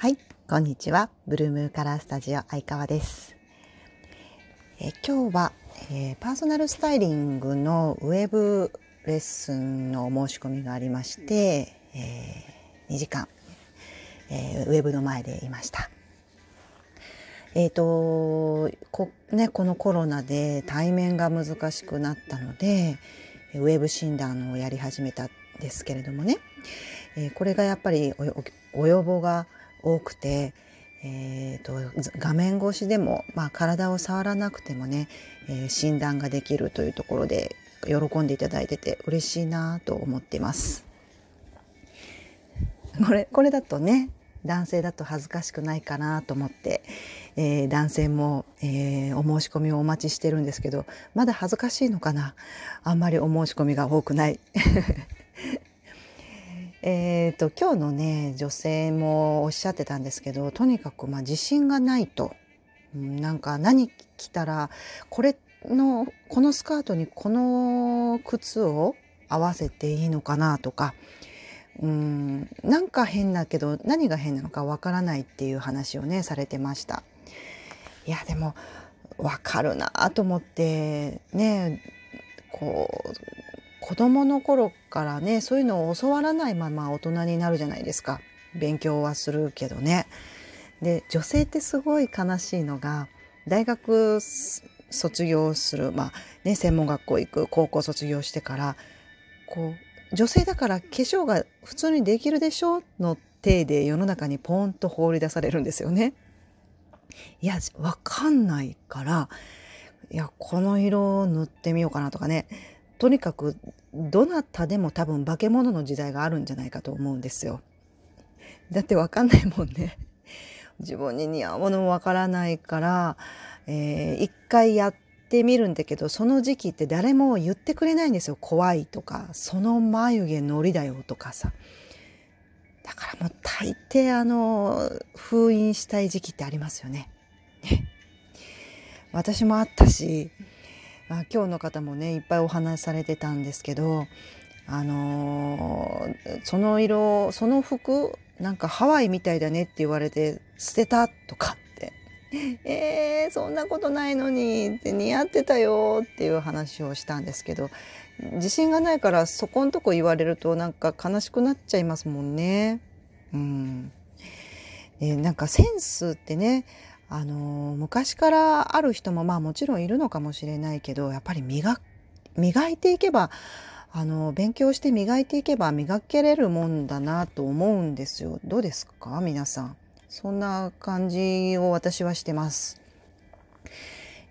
はいこんにちは。ブルームカラースタジオ相川です。え今日は、えー、パーソナルスタイリングのウェブレッスンの申し込みがありまして、えー、2時間、えー、ウェブの前でいました。えっ、とこねこのコロナで対面が難しくなったのでウェブ診断をやり始めたんですけれどもね、えー、これがやっぱりお予防が多くて、えーと、画面越しでも、まあ、体を触らなくてもね、えー、診断ができるというところで喜んでいただいてて嬉しいなと思っています。これこれだとね男性だと恥ずかしくないかなと思って、えー、男性も、えー、お申し込みをお待ちしてるんですけどまだ恥ずかしいのかな？あんまりお申し込みが多くないえーと、今日のね女性もおっしゃってたんですけどとにかくまあ自信がないと、うん、なんか何着たらこれのこのスカートにこの靴を合わせていいのかなとかうんなんか変だけど何が変なのかわからないっていう話をねされてました。いやでもわかるなと思ってねこう子供の頃からねそういうのを教わらないまま大人になるじゃないですか勉強はするけどね。で女性ってすごい悲しいのが大学卒業する、まあね、専門学校行く高校卒業してからこう女性だから化粧が普通にできるでしょの体で世の中にポンと放り出されるんですよね。いやわかんないからいやこの色を塗ってみようかなとかねとにかくどなたでも多分化け物の時代があるんじゃないかと思うんですよ。だってわかんないもんね。自分に似合うものもわからないから、えー、一回やってみるんだけど、その時期って誰も言ってくれないんですよ。怖いとか、その眉毛のりだよとかさ。だからもう大抵あの、封印したい時期ってありますよね。ね私もあったし、あ今日の方もねいっぱいお話しされてたんですけどあのー、その色その服なんかハワイみたいだねって言われて捨てたとかって「えー、そんなことないのに」って似合ってたよっていう話をしたんですけど自信がないからそこんとこ言われるとなんか悲しくなっちゃいますもんね。うんえー、なんかセンスってねあの昔からある人もまあもちろんいるのかもしれないけどやっぱり磨磨いていけばあの勉強して磨いていけば磨けれるもんだなと思うんですよ。どうですか？皆さん。そんな感じを私はしてます。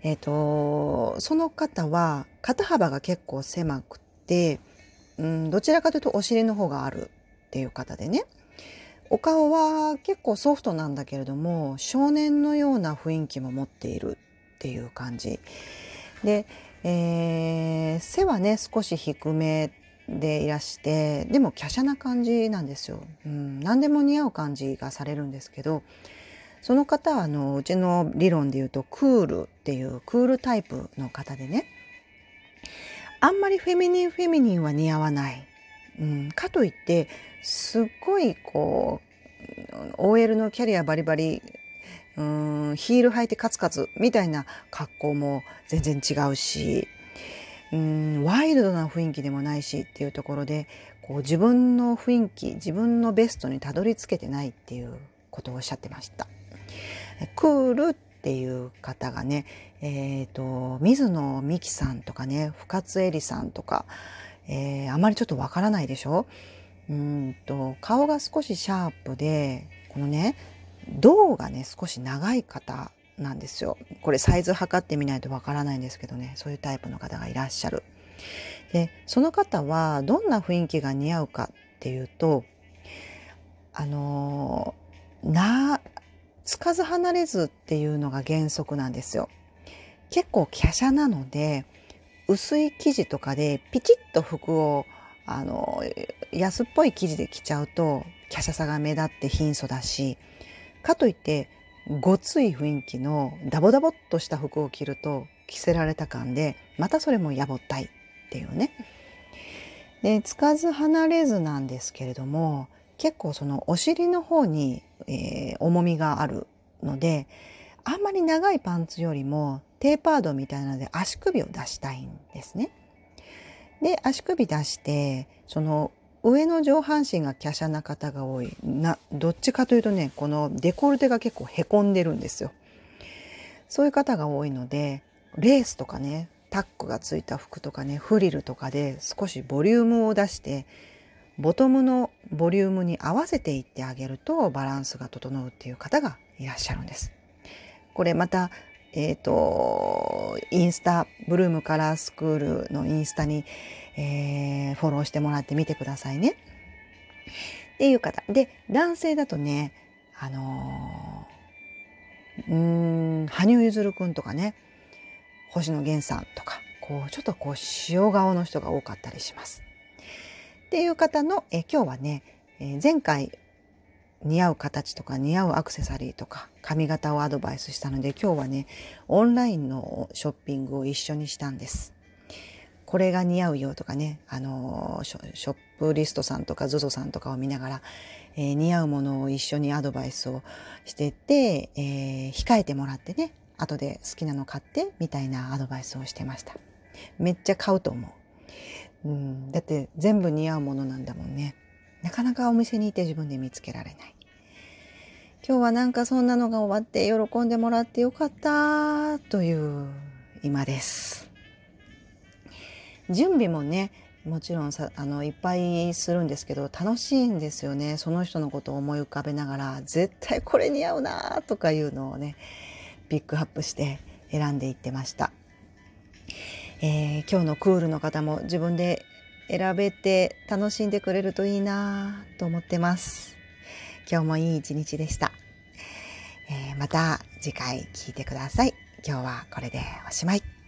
えっ、ー、とその方は肩幅が結構狭くて、うん、どちらかというとお尻の方があるっていう方でね。お顔は結構ソフトなんだけれども少年のような雰囲気も持っているっていう感じ。で、えー、背はね少し低めでいらしてでも華奢な感じなんですよ、うん、何でも似合う感じがされるんですけどその方はあのうちの理論で言うとクールっていうクールタイプの方でねあんまりフェミニンフェミニンは似合わない、うん、かといってすっごいこう OL のキャリアバリバリうんヒール履いてカツカツみたいな格好も全然違うしうんワイルドな雰囲気でもないしっていうところでこう自分の雰囲気自分のベストにたどり着けてないっていうことをおっしゃってました。クールっていう方がね、えーと、水野美紀さんとかね深津絵里さんとか、えー、あまりちょっとわからないでしょ？うんと顔が少しシャープでこのね胴がね少し長い方なんですよ。これサイズ測ってみないとわからないんですけどねそういうタイプの方がいらっしゃる。でその方はどんな雰囲気が似合うかっていうとあのなつかず離れずっていうのが原則なんですよ。結構華奢なので薄い生地とかでピチッと服をあの安っぽい生地で着ちゃうと華奢さが目立って貧相だしかといってごつい雰囲気のダボダボっとした服を着ると着せられた感でまたそれもやぼったいっていうね。でつかず離れずなんですけれども結構そのお尻の方に、えー、重みがあるのであんまり長いパンツよりもテーパードみたいなので足首を出したいんですね。で足首出してその上の上半身が華奢な方が多いなどっちかというとねこのデコルテが結構へこんでるんですよ。そういう方が多いのでレースとかねタックがついた服とかねフリルとかで少しボリュームを出してボトムのボリュームに合わせていってあげるとバランスが整うっていう方がいらっしゃるんです。これまたえっ、ー、とインスタブルームカラースクールのインスタに、えー、フォローしてもらってみてくださいね。っていう方で男性だとねあのー、うん羽生結弦くんとかね星野源さんとかこうちょっとこう塩顔の人が多かったりします。っていう方のえ今日はね、え、前回似合う形とか似合うアクセサリーとか髪型をアドバイスしたので今日はねオンラインのショッピングを一緒にしたんです。これが似合うよとかね、あのショップリストさんとか ZOZO さんとかを見ながら、えー、似合うものを一緒にアドバイスをしてて、えー、控えてもらってね後で好きなの買ってみたいなアドバイスをしてました。めっちゃ買うと思う。うん、だって全部似合うものなんだもんね。なかなかお店にいて自分で見つけられない。今日はなんかそんなのが終わって喜んでもらってよかったという今です。準備もねもちろんさあのいっぱいするんですけど楽しいんですよねその人のことを思い浮かべながら絶対これ似合うなとかいうのをねピックアップして選んでいってました、えー、今日のクールの方も自分で選べて楽しんでくれるといいなと思ってます。今日もいい一日でした、えー、また次回聞いてください。今日はこれでおしまい。